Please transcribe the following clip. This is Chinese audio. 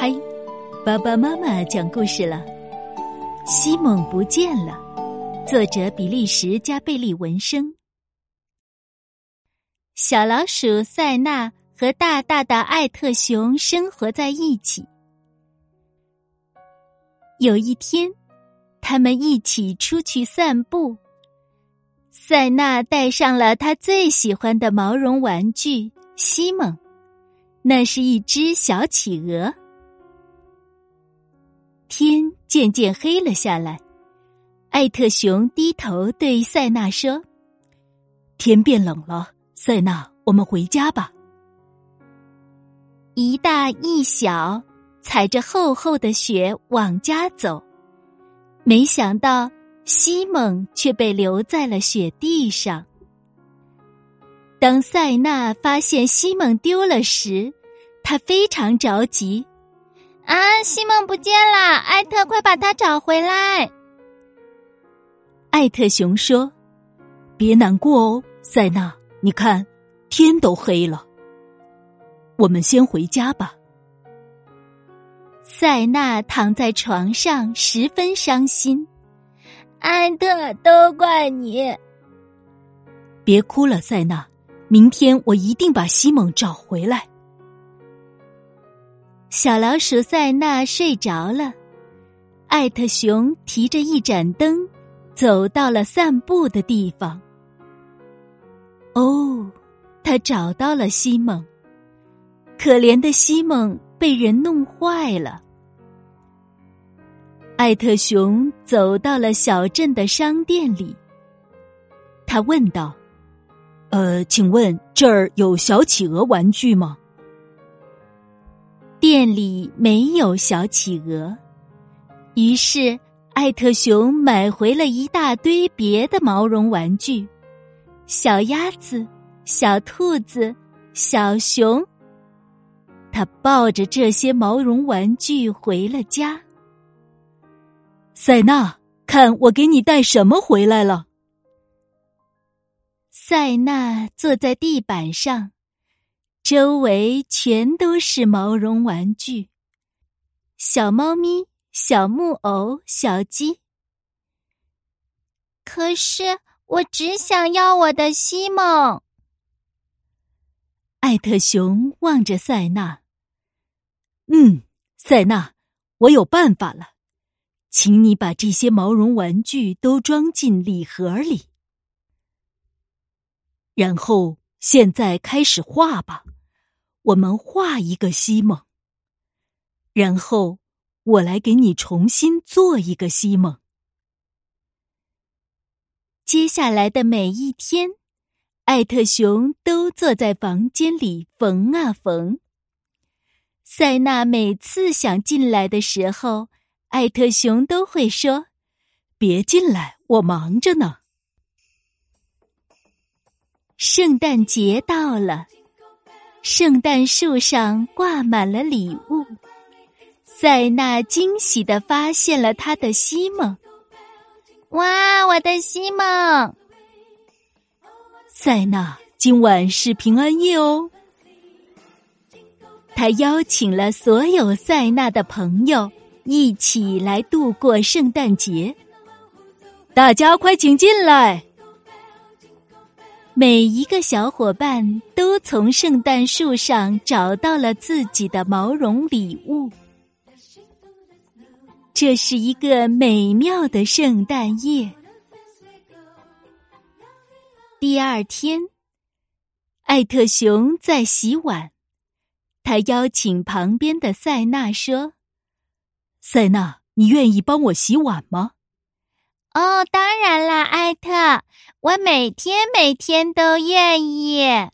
嗨，爸爸妈妈讲故事了。西蒙不见了。作者：比利时加贝利文生。小老鼠塞纳和大大的艾特熊生活在一起。有一天，他们一起出去散步。塞纳带上了他最喜欢的毛绒玩具西蒙，那是一只小企鹅。天渐渐黑了下来，艾特熊低头对塞纳说：“天变冷了，塞纳，我们回家吧。”一大一小踩着厚厚的雪往家走，没想到西蒙却被留在了雪地上。当塞纳发现西蒙丢了时，他非常着急。啊！西蒙不见了，艾特，快把他找回来！艾特熊说：“别难过哦，塞纳，你看，天都黑了，我们先回家吧。”塞纳躺在床上，十分伤心。艾特，都怪你！别哭了，塞纳，明天我一定把西蒙找回来。小老鼠塞纳睡着了，艾特熊提着一盏灯，走到了散步的地方。哦，他找到了西蒙。可怜的西蒙被人弄坏了。艾特熊走到了小镇的商店里，他问道：“呃，请问这儿有小企鹅玩具吗？”店里没有小企鹅，于是艾特熊买回了一大堆别的毛绒玩具：小鸭子、小兔子、小熊。他抱着这些毛绒玩具回了家。塞纳，看我给你带什么回来了。塞纳坐在地板上。周围全都是毛绒玩具，小猫咪、小木偶、小鸡。可是我只想要我的西蒙。艾特熊望着塞纳，嗯，塞纳，我有办法了，请你把这些毛绒玩具都装进礼盒里，然后现在开始画吧。我们画一个西蒙，然后我来给你重新做一个西蒙。接下来的每一天，艾特熊都坐在房间里缝啊缝。塞纳每次想进来的时候，艾特熊都会说：“别进来，我忙着呢。”圣诞节到了。圣诞树上挂满了礼物，塞纳惊喜的发现了他的西蒙。哇，我的西蒙！塞纳，今晚是平安夜哦。他邀请了所有塞纳的朋友一起来度过圣诞节。大家快请进来。每一个小伙伴都从圣诞树上找到了自己的毛绒礼物。这是一个美妙的圣诞夜。第二天，艾特熊在洗碗，他邀请旁边的塞纳说：“塞纳，你愿意帮我洗碗吗？”哦，当然啦，艾特，我每天每天都愿意。